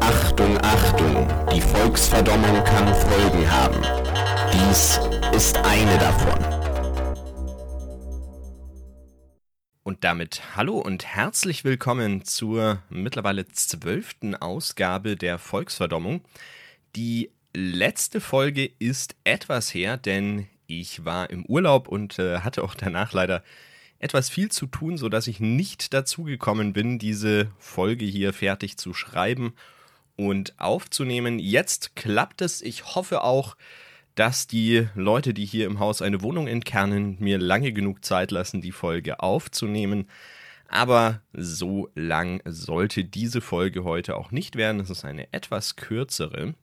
Achtung, Achtung, die Volksverdommung kann Folgen haben. Dies ist eine davon. Damit hallo und herzlich willkommen zur mittlerweile zwölften Ausgabe der Volksverdommung. Die letzte Folge ist etwas her, denn ich war im Urlaub und äh, hatte auch danach leider etwas viel zu tun, sodass ich nicht dazu gekommen bin, diese Folge hier fertig zu schreiben und aufzunehmen. Jetzt klappt es. Ich hoffe auch, dass die Leute, die hier im Haus eine Wohnung entkernen, mir lange genug Zeit lassen, die Folge aufzunehmen. Aber so lang sollte diese Folge heute auch nicht werden. Es ist eine etwas kürzere.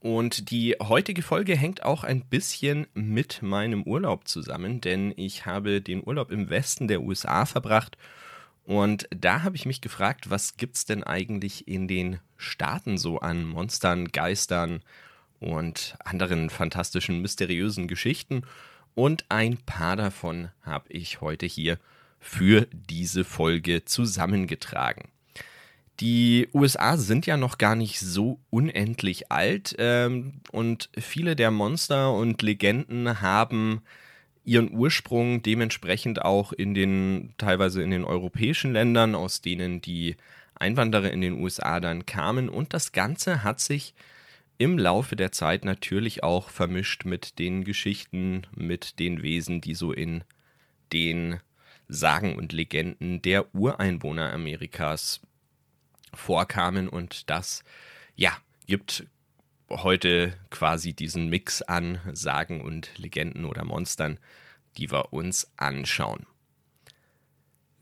Und die heutige Folge hängt auch ein bisschen mit meinem Urlaub zusammen, denn ich habe den Urlaub im Westen der USA verbracht und da habe ich mich gefragt, was gibt es denn eigentlich in den Staaten so an Monstern, Geistern und anderen fantastischen, mysteriösen Geschichten? Und ein paar davon habe ich heute hier für diese Folge zusammengetragen. Die USA sind ja noch gar nicht so unendlich alt ähm, und viele der Monster und Legenden haben ihren Ursprung dementsprechend auch in den teilweise in den europäischen Ländern, aus denen die Einwanderer in den USA dann kamen und das Ganze hat sich im Laufe der Zeit natürlich auch vermischt mit den Geschichten, mit den Wesen, die so in den Sagen und Legenden der Ureinwohner Amerikas vorkamen und das, ja, gibt heute quasi diesen Mix an Sagen und Legenden oder Monstern, die wir uns anschauen.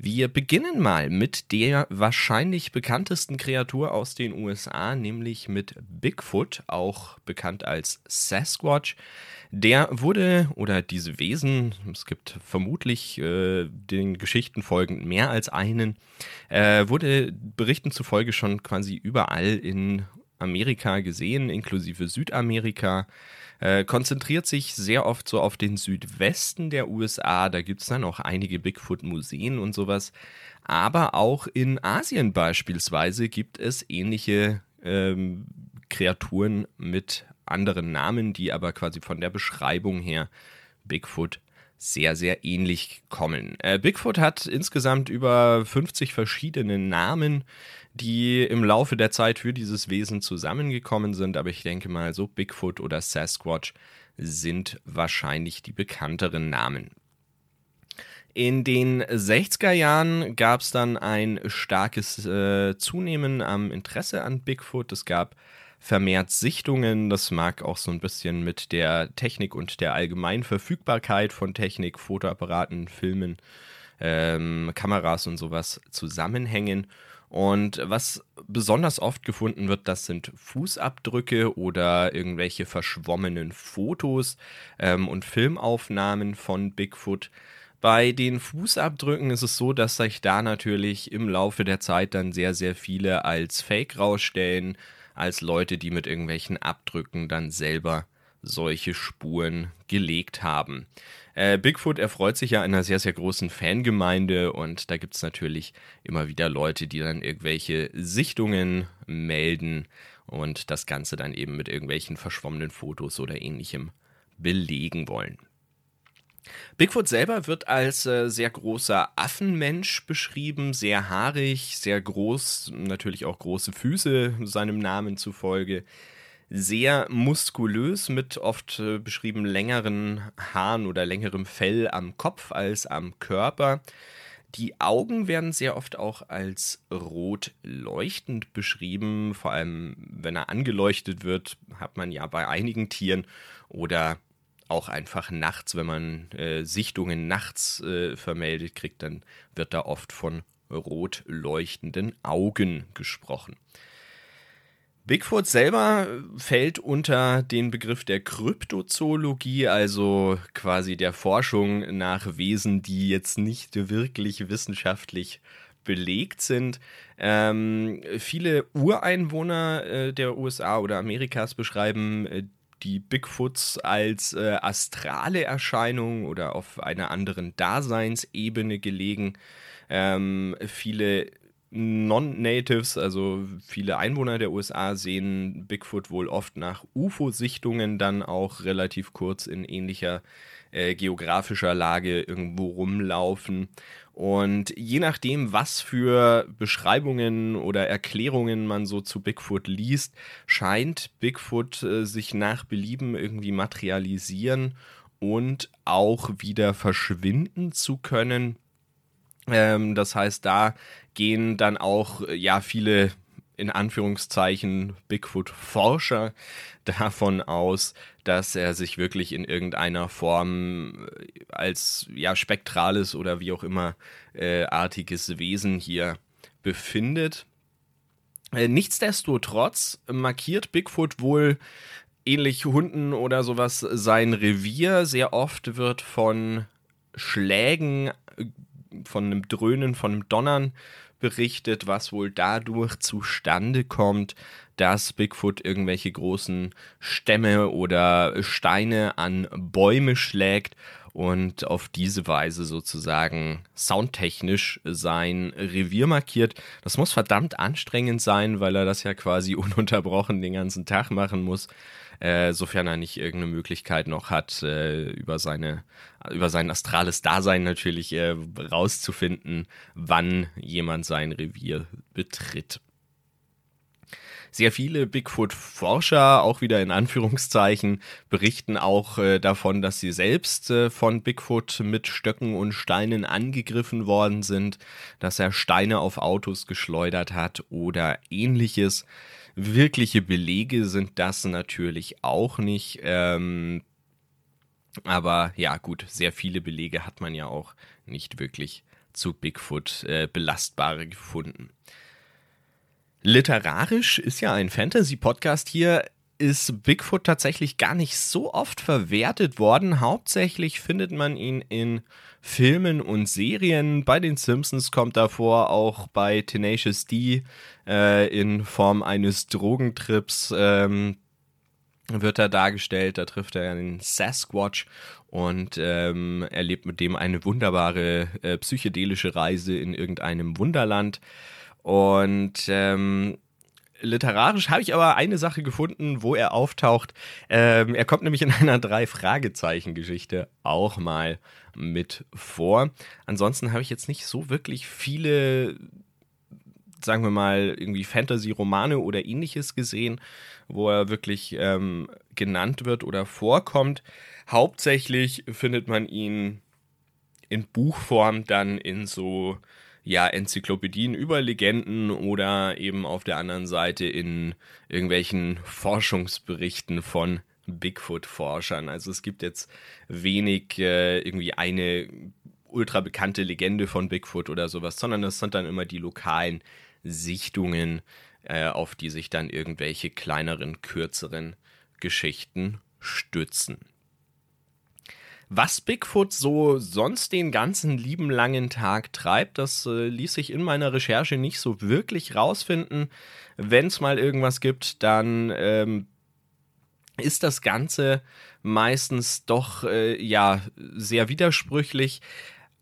Wir beginnen mal mit der wahrscheinlich bekanntesten Kreatur aus den USA, nämlich mit Bigfoot, auch bekannt als Sasquatch. Der wurde, oder diese Wesen, es gibt vermutlich äh, den Geschichten folgend mehr als einen, äh, wurde Berichten zufolge schon quasi überall in Amerika gesehen, inklusive Südamerika. Äh, konzentriert sich sehr oft so auf den Südwesten der USA. Da gibt es dann auch einige Bigfoot-Museen und sowas. Aber auch in Asien beispielsweise gibt es ähnliche ähm, Kreaturen mit anderen Namen, die aber quasi von der Beschreibung her Bigfoot sehr, sehr ähnlich kommen. Äh, Bigfoot hat insgesamt über 50 verschiedene Namen die im Laufe der Zeit für dieses Wesen zusammengekommen sind. Aber ich denke mal, so Bigfoot oder Sasquatch sind wahrscheinlich die bekannteren Namen. In den 60er Jahren gab es dann ein starkes äh, Zunehmen am Interesse an Bigfoot. Es gab vermehrt Sichtungen. Das mag auch so ein bisschen mit der Technik und der allgemeinen Verfügbarkeit von Technik, Fotoapparaten, Filmen, ähm, Kameras und sowas zusammenhängen. Und was besonders oft gefunden wird, das sind Fußabdrücke oder irgendwelche verschwommenen Fotos ähm, und Filmaufnahmen von Bigfoot. Bei den Fußabdrücken ist es so, dass sich da natürlich im Laufe der Zeit dann sehr, sehr viele als Fake rausstellen, als Leute, die mit irgendwelchen Abdrücken dann selber solche Spuren gelegt haben. Äh, Bigfoot erfreut sich ja einer sehr, sehr großen Fangemeinde und da gibt es natürlich immer wieder Leute, die dann irgendwelche Sichtungen melden und das Ganze dann eben mit irgendwelchen verschwommenen Fotos oder ähnlichem belegen wollen. Bigfoot selber wird als äh, sehr großer Affenmensch beschrieben, sehr haarig, sehr groß, natürlich auch große Füße seinem Namen zufolge sehr muskulös mit oft äh, beschrieben längeren Haaren oder längerem Fell am Kopf als am Körper. Die Augen werden sehr oft auch als rot leuchtend beschrieben, vor allem wenn er angeleuchtet wird, hat man ja bei einigen Tieren oder auch einfach nachts, wenn man äh, Sichtungen nachts äh, vermeldet kriegt, dann wird da oft von rot leuchtenden Augen gesprochen. Bigfoot selber fällt unter den Begriff der Kryptozoologie, also quasi der Forschung nach Wesen, die jetzt nicht wirklich wissenschaftlich belegt sind. Ähm, viele Ureinwohner äh, der USA oder Amerikas beschreiben äh, die Bigfoots als äh, astrale Erscheinung oder auf einer anderen Daseinsebene gelegen. Ähm, viele Non-Natives, also viele Einwohner der USA, sehen Bigfoot wohl oft nach UFO-Sichtungen dann auch relativ kurz in ähnlicher äh, geografischer Lage irgendwo rumlaufen. Und je nachdem, was für Beschreibungen oder Erklärungen man so zu Bigfoot liest, scheint Bigfoot äh, sich nach Belieben irgendwie materialisieren und auch wieder verschwinden zu können. Ähm, das heißt, da gehen dann auch äh, ja viele in Anführungszeichen Bigfoot-Forscher davon aus, dass er sich wirklich in irgendeiner Form äh, als ja spektrales oder wie auch immer äh, artiges Wesen hier befindet. Äh, nichtsdestotrotz markiert Bigfoot wohl ähnlich Hunden oder sowas sein Revier. Sehr oft wird von Schlägen, von einem Dröhnen, von einem Donnern berichtet, was wohl dadurch zustande kommt, dass Bigfoot irgendwelche großen Stämme oder Steine an Bäume schlägt und auf diese Weise sozusagen soundtechnisch sein Revier markiert. Das muss verdammt anstrengend sein, weil er das ja quasi ununterbrochen den ganzen Tag machen muss äh, sofern er nicht irgendeine Möglichkeit noch hat, äh, über seine, über sein astrales Dasein natürlich äh, rauszufinden, wann jemand sein Revier betritt. Sehr viele Bigfoot-Forscher, auch wieder in Anführungszeichen, berichten auch äh, davon, dass sie selbst äh, von Bigfoot mit Stöcken und Steinen angegriffen worden sind, dass er Steine auf Autos geschleudert hat oder ähnliches. Wirkliche Belege sind das natürlich auch nicht. Ähm, aber ja, gut, sehr viele Belege hat man ja auch nicht wirklich zu Bigfoot äh, belastbare gefunden. Literarisch ist ja ein Fantasy-Podcast hier, ist Bigfoot tatsächlich gar nicht so oft verwertet worden. Hauptsächlich findet man ihn in Filmen und Serien. Bei den Simpsons kommt er vor, auch bei Tenacious D äh, in Form eines Drogentrips ähm, wird er dargestellt. Da trifft er einen Sasquatch und ähm, erlebt mit dem eine wunderbare äh, psychedelische Reise in irgendeinem Wunderland. Und ähm, literarisch habe ich aber eine Sache gefunden, wo er auftaucht. Ähm, er kommt nämlich in einer Drei-Fragezeichen-Geschichte auch mal mit vor. Ansonsten habe ich jetzt nicht so wirklich viele, sagen wir mal, irgendwie Fantasy-Romane oder ähnliches gesehen, wo er wirklich ähm, genannt wird oder vorkommt. Hauptsächlich findet man ihn in Buchform dann in so ja, Enzyklopädien über Legenden oder eben auf der anderen Seite in irgendwelchen Forschungsberichten von Bigfoot-Forschern. Also es gibt jetzt wenig äh, irgendwie eine ultra bekannte Legende von Bigfoot oder sowas, sondern es sind dann immer die lokalen Sichtungen, äh, auf die sich dann irgendwelche kleineren, kürzeren Geschichten stützen. Was Bigfoot so sonst den ganzen lieben langen Tag treibt, das äh, ließ sich in meiner Recherche nicht so wirklich rausfinden. Wenn es mal irgendwas gibt, dann ähm, ist das Ganze meistens doch äh, ja sehr widersprüchlich.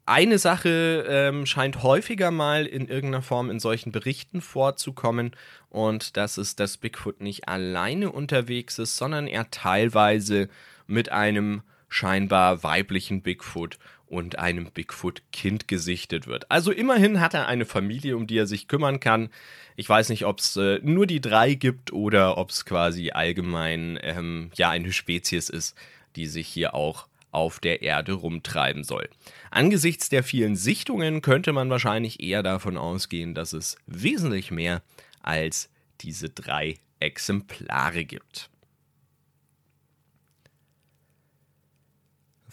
Eine Sache ähm, scheint häufiger mal in irgendeiner Form in solchen Berichten vorzukommen und das ist, dass Bigfoot nicht alleine unterwegs ist, sondern er teilweise mit einem scheinbar weiblichen Bigfoot und einem Bigfoot-Kind gesichtet wird. Also immerhin hat er eine Familie, um die er sich kümmern kann. Ich weiß nicht, ob es äh, nur die drei gibt oder ob es quasi allgemein ähm, ja eine Spezies ist, die sich hier auch auf der Erde rumtreiben soll. Angesichts der vielen Sichtungen könnte man wahrscheinlich eher davon ausgehen, dass es wesentlich mehr als diese drei Exemplare gibt.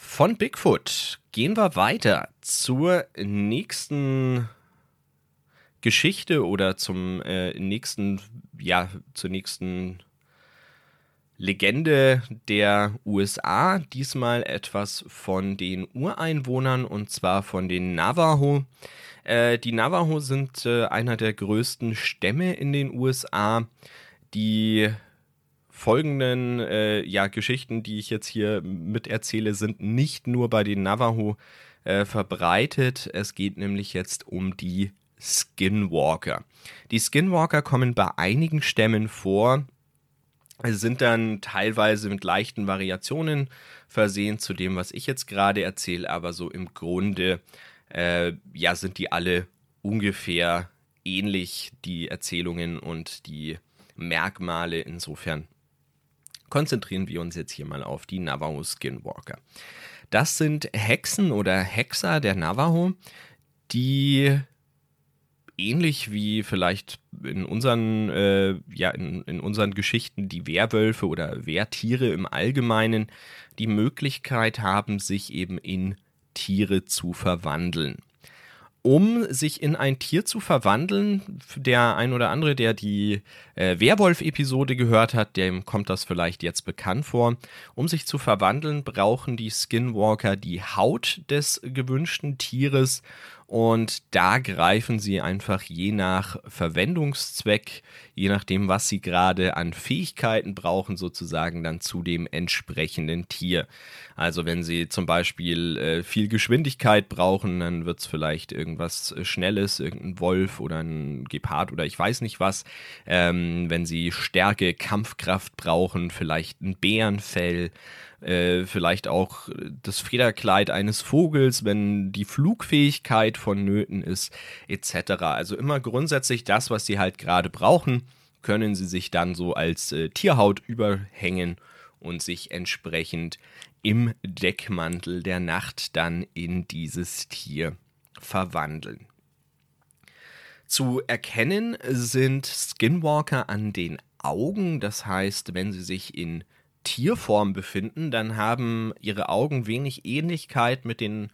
Von Bigfoot gehen wir weiter zur nächsten Geschichte oder zum äh, nächsten, ja, zur nächsten Legende der USA, diesmal etwas von den Ureinwohnern und zwar von den Navajo. Äh, die Navajo sind äh, einer der größten Stämme in den USA. Die folgenden äh, ja, Geschichten, die ich jetzt hier miterzähle, sind nicht nur bei den Navajo äh, verbreitet. Es geht nämlich jetzt um die Skinwalker. Die Skinwalker kommen bei einigen Stämmen vor, sind dann teilweise mit leichten Variationen versehen zu dem, was ich jetzt gerade erzähle, aber so im Grunde äh, ja, sind die alle ungefähr ähnlich, die Erzählungen und die Merkmale. Insofern konzentrieren wir uns jetzt hier mal auf die Navajo Skinwalker. Das sind Hexen oder Hexer der Navajo, die ähnlich wie vielleicht in unseren, äh, ja, in, in unseren Geschichten die Werwölfe oder Wehrtiere im Allgemeinen die Möglichkeit haben, sich eben in Tiere zu verwandeln. Um sich in ein Tier zu verwandeln, der ein oder andere, der die äh, Werwolf-Episode gehört hat, dem kommt das vielleicht jetzt bekannt vor. Um sich zu verwandeln, brauchen die Skinwalker die Haut des gewünschten Tieres und da greifen sie einfach je nach Verwendungszweck, je nachdem, was sie gerade an Fähigkeiten brauchen, sozusagen dann zu dem entsprechenden Tier. Also wenn sie zum Beispiel äh, viel Geschwindigkeit brauchen, dann wird es vielleicht irgendwas Schnelles, irgendein Wolf oder ein Gepard oder ich weiß nicht was. Ähm, wenn sie Stärke, Kampfkraft brauchen, vielleicht ein Bärenfell äh, vielleicht auch das Federkleid eines Vogels, wenn die Flugfähigkeit vonnöten ist, etc. Also immer grundsätzlich das, was sie halt gerade brauchen, können sie sich dann so als äh, Tierhaut überhängen und sich entsprechend im Deckmantel der Nacht dann in dieses Tier verwandeln. Zu erkennen sind Skinwalker an den Augen, das heißt, wenn sie sich in Tierform befinden, dann haben ihre Augen wenig Ähnlichkeit mit den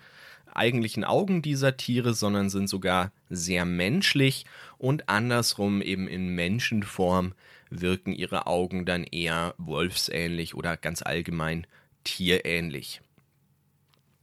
eigentlichen Augen dieser Tiere, sondern sind sogar sehr menschlich und andersrum eben in Menschenform wirken ihre Augen dann eher wolfsähnlich oder ganz allgemein tierähnlich.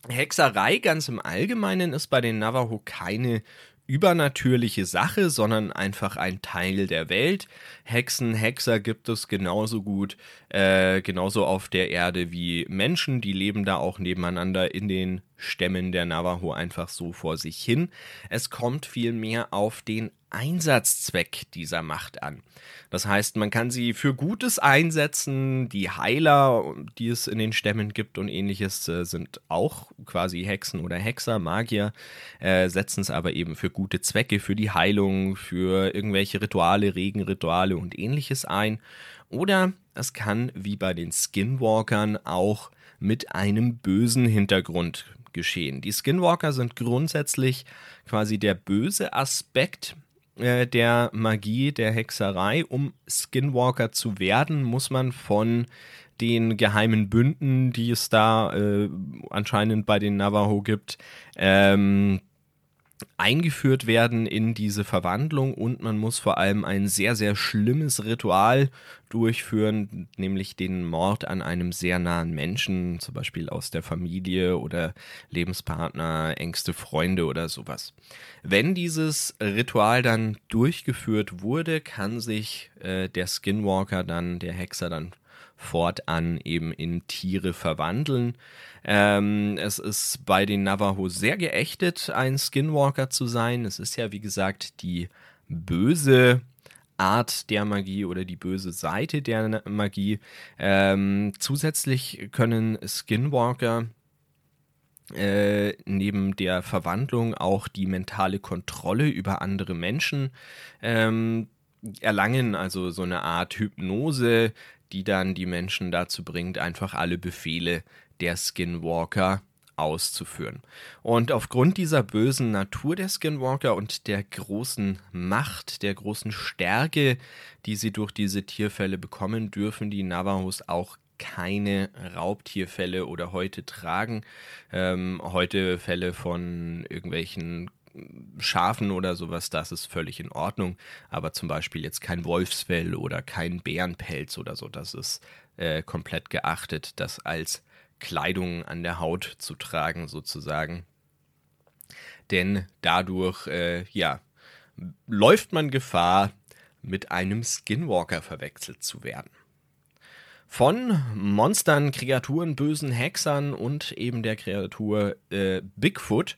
Hexerei ganz im Allgemeinen ist bei den Navajo keine übernatürliche Sache, sondern einfach ein Teil der Welt. Hexen, Hexer gibt es genauso gut, äh, genauso auf der Erde wie Menschen, die leben da auch nebeneinander in den Stämmen der Navajo einfach so vor sich hin. Es kommt vielmehr auf den Einsatzzweck dieser Macht an. Das heißt, man kann sie für Gutes einsetzen. Die Heiler, die es in den Stämmen gibt und ähnliches, äh, sind auch quasi Hexen oder Hexer, Magier, äh, setzen es aber eben für gute Zwecke, für die Heilung, für irgendwelche Rituale, Regenrituale und ähnliches ein. Oder es kann, wie bei den Skinwalkern, auch mit einem bösen Hintergrund geschehen. Die Skinwalker sind grundsätzlich quasi der böse Aspekt äh, der Magie, der Hexerei. Um Skinwalker zu werden, muss man von den geheimen Bünden, die es da äh, anscheinend bei den Navajo gibt, ähm, eingeführt werden in diese Verwandlung und man muss vor allem ein sehr, sehr schlimmes Ritual durchführen, nämlich den Mord an einem sehr nahen Menschen, zum Beispiel aus der Familie oder Lebenspartner, engste Freunde oder sowas. Wenn dieses Ritual dann durchgeführt wurde, kann sich äh, der Skinwalker dann, der Hexer dann fortan eben in Tiere verwandeln. Ähm, es ist bei den Navajo sehr geächtet, ein Skinwalker zu sein. Es ist ja, wie gesagt, die böse Art der Magie oder die böse Seite der Magie. Ähm, zusätzlich können Skinwalker äh, neben der Verwandlung auch die mentale Kontrolle über andere Menschen ähm, erlangen, also so eine Art Hypnose, die dann die Menschen dazu bringt, einfach alle Befehle der Skinwalker auszuführen. Und aufgrund dieser bösen Natur der Skinwalker und der großen Macht, der großen Stärke, die sie durch diese Tierfälle bekommen, dürfen die Navajos auch keine Raubtierfälle oder heute tragen. Ähm, heute Fälle von irgendwelchen Schafen oder sowas, das ist völlig in Ordnung. Aber zum Beispiel jetzt kein Wolfsfell oder kein Bärenpelz oder so, das ist äh, komplett geachtet, das als Kleidung an der Haut zu tragen, sozusagen. Denn dadurch, äh, ja, läuft man Gefahr, mit einem Skinwalker verwechselt zu werden. Von Monstern, Kreaturen, bösen Hexern und eben der Kreatur äh, Bigfoot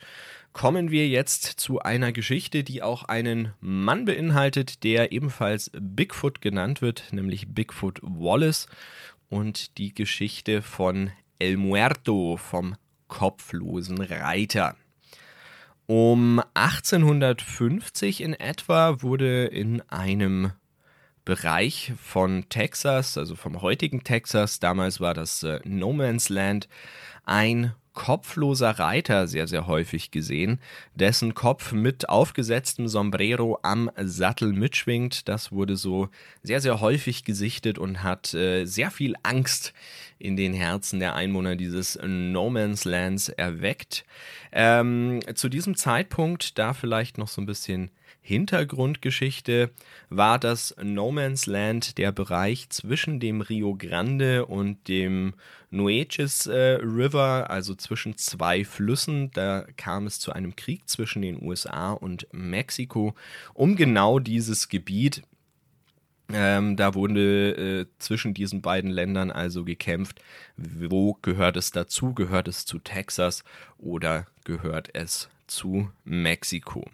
kommen wir jetzt zu einer Geschichte, die auch einen Mann beinhaltet, der ebenfalls Bigfoot genannt wird, nämlich Bigfoot Wallace und die Geschichte von El Muerto vom kopflosen Reiter. Um 1850 in etwa wurde in einem Bereich von Texas, also vom heutigen Texas, damals war das äh, No Man's Land, ein kopfloser Reiter sehr, sehr häufig gesehen, dessen Kopf mit aufgesetztem Sombrero am Sattel mitschwingt. Das wurde so sehr, sehr häufig gesichtet und hat äh, sehr viel Angst in den Herzen der Einwohner dieses No Man's Lands erweckt. Ähm, zu diesem Zeitpunkt, da vielleicht noch so ein bisschen Hintergrundgeschichte war das No Man's Land der Bereich zwischen dem Rio Grande und dem Nueces äh, River, also zwischen zwei Flüssen. Da kam es zu einem Krieg zwischen den USA und Mexiko um genau dieses Gebiet. Ähm, da wurde äh, zwischen diesen beiden Ländern also gekämpft. Wo gehört es dazu? Gehört es zu Texas oder gehört es zu Mexiko?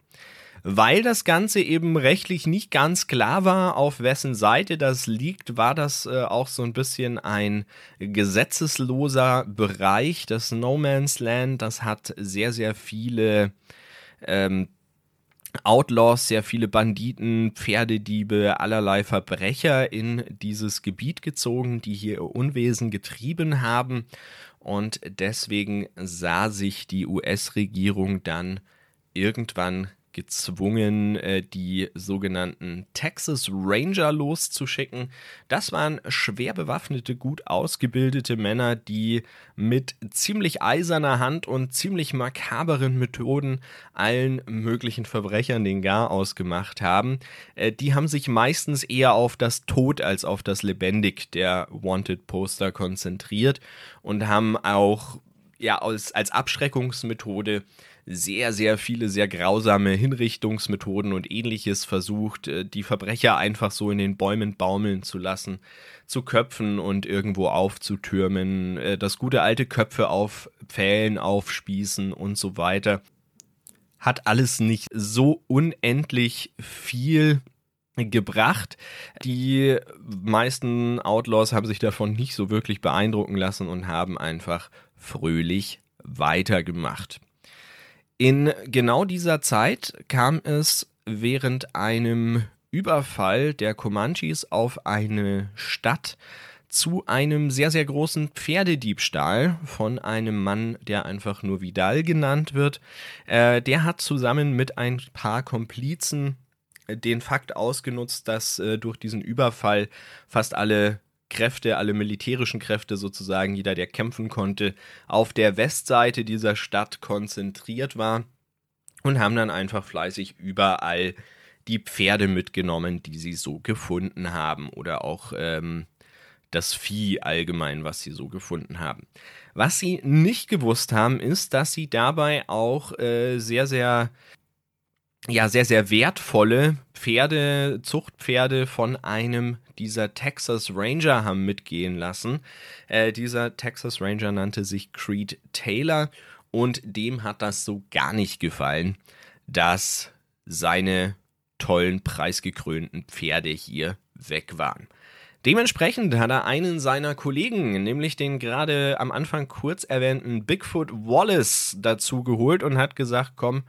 Weil das Ganze eben rechtlich nicht ganz klar war, auf wessen Seite das liegt, war das äh, auch so ein bisschen ein gesetzesloser Bereich. Das No Man's Land, das hat sehr, sehr viele ähm, Outlaws, sehr viele Banditen, Pferdediebe, allerlei Verbrecher in dieses Gebiet gezogen, die hier Unwesen getrieben haben. Und deswegen sah sich die US-Regierung dann irgendwann gezwungen, äh, die sogenannten Texas Ranger loszuschicken. Das waren schwer bewaffnete, gut ausgebildete Männer, die mit ziemlich eiserner Hand und ziemlich makaberen Methoden allen möglichen Verbrechern den Garaus gemacht haben. Äh, die haben sich meistens eher auf das Tod als auf das Lebendig der Wanted-Poster konzentriert und haben auch ja, als, als Abschreckungsmethode sehr, sehr viele sehr grausame Hinrichtungsmethoden und ähnliches versucht, äh, die Verbrecher einfach so in den Bäumen baumeln zu lassen, zu köpfen und irgendwo aufzutürmen, äh, das gute alte Köpfe auf Pfählen aufspießen und so weiter. Hat alles nicht so unendlich viel gebracht. Die meisten Outlaws haben sich davon nicht so wirklich beeindrucken lassen und haben einfach fröhlich weitergemacht. In genau dieser Zeit kam es während einem Überfall der Comanches auf eine Stadt zu einem sehr, sehr großen Pferdediebstahl von einem Mann, der einfach nur Vidal genannt wird. Äh, der hat zusammen mit ein paar Komplizen den Fakt ausgenutzt, dass äh, durch diesen Überfall fast alle Kräfte, alle militärischen Kräfte sozusagen, jeder, der kämpfen konnte, auf der Westseite dieser Stadt konzentriert war und haben dann einfach fleißig überall die Pferde mitgenommen, die sie so gefunden haben oder auch ähm, das Vieh allgemein, was sie so gefunden haben. Was sie nicht gewusst haben, ist, dass sie dabei auch äh, sehr, sehr ja sehr, sehr wertvolle Pferde, Zuchtpferde von einem dieser Texas Ranger haben mitgehen lassen. Äh, dieser Texas Ranger nannte sich Creed Taylor und dem hat das so gar nicht gefallen, dass seine tollen, preisgekrönten Pferde hier weg waren. Dementsprechend hat er einen seiner Kollegen, nämlich den gerade am Anfang kurz erwähnten Bigfoot Wallace, dazu geholt und hat gesagt, komm,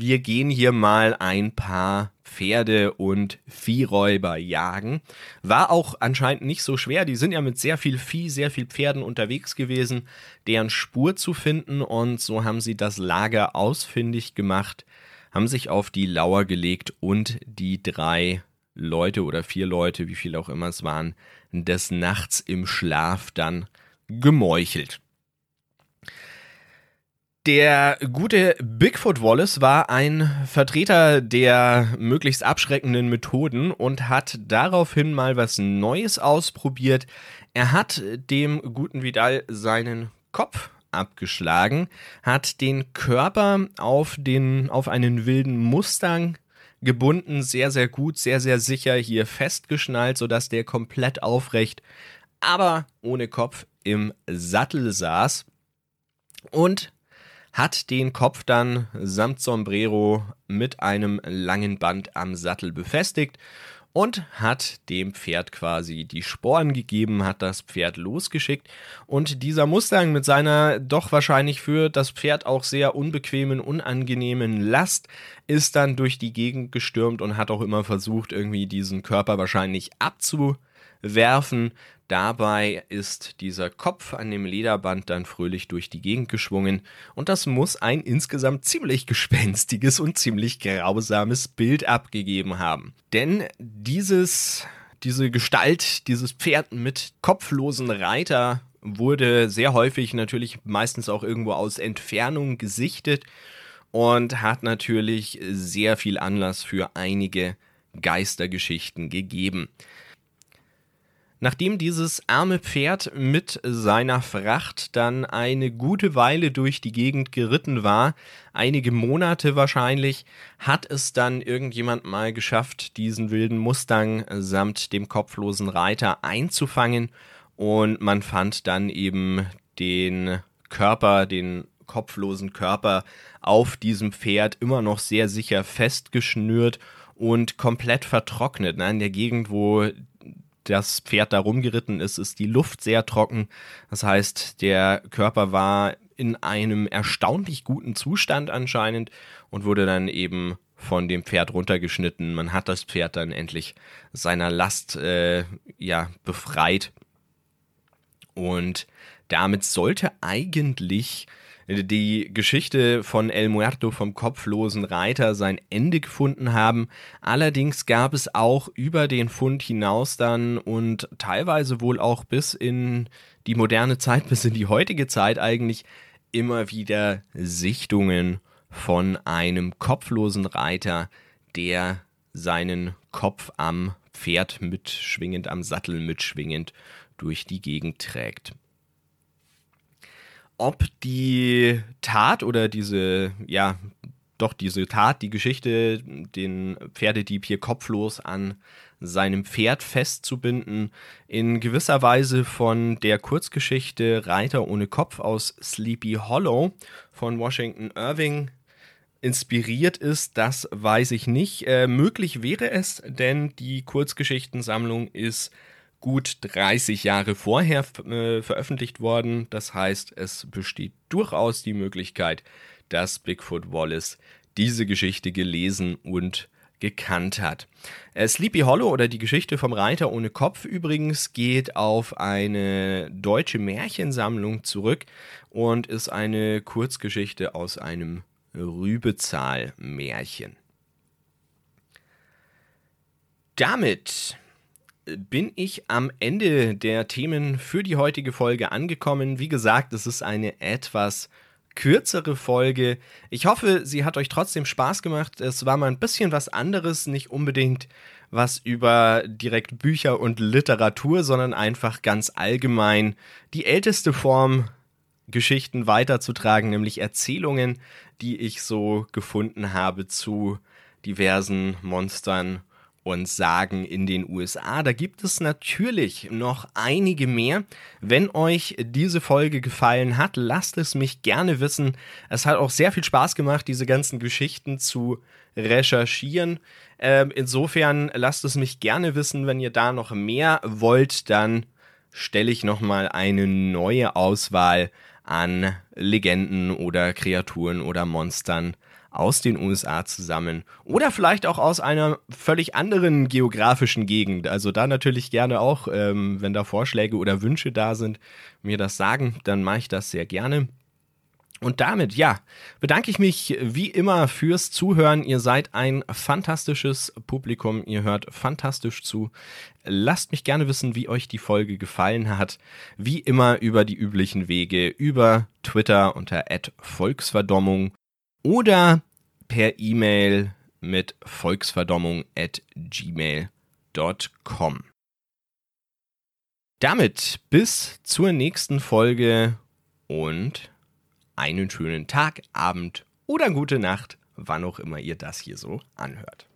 wir gehen hier mal ein paar Pferde und Viehräuber jagen. War auch anscheinend nicht so schwer. Die sind ja mit sehr viel Vieh, sehr viel Pferden unterwegs gewesen, deren Spur zu finden. Und so haben sie das Lager ausfindig gemacht, haben sich auf die Lauer gelegt und die drei Leute oder vier Leute, wie viel auch immer es waren, des Nachts im Schlaf dann gemeuchelt. Der gute Bigfoot Wallace war ein Vertreter der möglichst abschreckenden Methoden und hat daraufhin mal was Neues ausprobiert. Er hat dem guten Vidal seinen Kopf abgeschlagen, hat den Körper auf, den, auf einen wilden Mustang gebunden, sehr, sehr gut, sehr, sehr sicher hier festgeschnallt, sodass der komplett aufrecht, aber ohne Kopf im Sattel saß und hat den Kopf dann samt Sombrero mit einem langen Band am Sattel befestigt und hat dem Pferd quasi die Sporen gegeben, hat das Pferd losgeschickt und dieser Mustang mit seiner doch wahrscheinlich für das Pferd auch sehr unbequemen, unangenehmen Last ist dann durch die Gegend gestürmt und hat auch immer versucht, irgendwie diesen Körper wahrscheinlich abzuwerfen. Dabei ist dieser Kopf an dem Lederband dann fröhlich durch die Gegend geschwungen und das muss ein insgesamt ziemlich gespenstiges und ziemlich grausames Bild abgegeben haben. Denn dieses, diese Gestalt, dieses Pferd mit kopflosen Reiter wurde sehr häufig natürlich meistens auch irgendwo aus Entfernung gesichtet und hat natürlich sehr viel Anlass für einige Geistergeschichten gegeben. Nachdem dieses arme Pferd mit seiner Fracht dann eine gute Weile durch die Gegend geritten war, einige Monate wahrscheinlich, hat es dann irgendjemand mal geschafft, diesen wilden Mustang samt dem kopflosen Reiter einzufangen und man fand dann eben den Körper, den kopflosen Körper auf diesem Pferd immer noch sehr sicher festgeschnürt und komplett vertrocknet. Ne? In der Gegend, wo das Pferd da rumgeritten ist, ist die Luft sehr trocken. Das heißt, der Körper war in einem erstaunlich guten Zustand anscheinend und wurde dann eben von dem Pferd runtergeschnitten. Man hat das Pferd dann endlich seiner Last äh, ja befreit und damit sollte eigentlich die Geschichte von El Muerto vom kopflosen Reiter sein Ende gefunden haben. Allerdings gab es auch über den Fund hinaus dann und teilweise wohl auch bis in die moderne Zeit, bis in die heutige Zeit eigentlich immer wieder Sichtungen von einem kopflosen Reiter, der seinen Kopf am Pferd mitschwingend, am Sattel mitschwingend durch die Gegend trägt ob die Tat oder diese, ja, doch diese Tat, die Geschichte, den Pferdedieb hier kopflos an seinem Pferd festzubinden, in gewisser Weise von der Kurzgeschichte Reiter ohne Kopf aus Sleepy Hollow von Washington Irving inspiriert ist, das weiß ich nicht. Äh, möglich wäre es, denn die Kurzgeschichtensammlung ist gut 30 Jahre vorher äh, veröffentlicht worden. Das heißt, es besteht durchaus die Möglichkeit, dass Bigfoot Wallace diese Geschichte gelesen und gekannt hat. Äh, Sleepy Hollow oder die Geschichte vom Reiter ohne Kopf übrigens geht auf eine deutsche Märchensammlung zurück und ist eine Kurzgeschichte aus einem Rübezahl-Märchen. Damit bin ich am Ende der Themen für die heutige Folge angekommen. Wie gesagt, es ist eine etwas kürzere Folge. Ich hoffe, sie hat euch trotzdem Spaß gemacht. Es war mal ein bisschen was anderes, nicht unbedingt was über direkt Bücher und Literatur, sondern einfach ganz allgemein die älteste Form Geschichten weiterzutragen, nämlich Erzählungen, die ich so gefunden habe zu diversen Monstern und Sagen in den USA. Da gibt es natürlich noch einige mehr. Wenn euch diese Folge gefallen hat, lasst es mich gerne wissen. Es hat auch sehr viel Spaß gemacht, diese ganzen Geschichten zu recherchieren. Ähm, insofern lasst es mich gerne wissen, wenn ihr da noch mehr wollt, dann stelle ich nochmal eine neue Auswahl an Legenden oder Kreaturen oder Monstern aus den USA zusammen oder vielleicht auch aus einer völlig anderen geografischen Gegend. Also da natürlich gerne auch, ähm, wenn da Vorschläge oder Wünsche da sind, mir das sagen, dann mache ich das sehr gerne. Und damit, ja, bedanke ich mich wie immer fürs Zuhören. Ihr seid ein fantastisches Publikum. Ihr hört fantastisch zu. Lasst mich gerne wissen, wie euch die Folge gefallen hat. Wie immer über die üblichen Wege, über Twitter unter Volksverdommung oder per E-Mail mit volksverdommung at gmail.com. Damit bis zur nächsten Folge und einen schönen Tag, Abend oder gute Nacht, wann auch immer ihr das hier so anhört.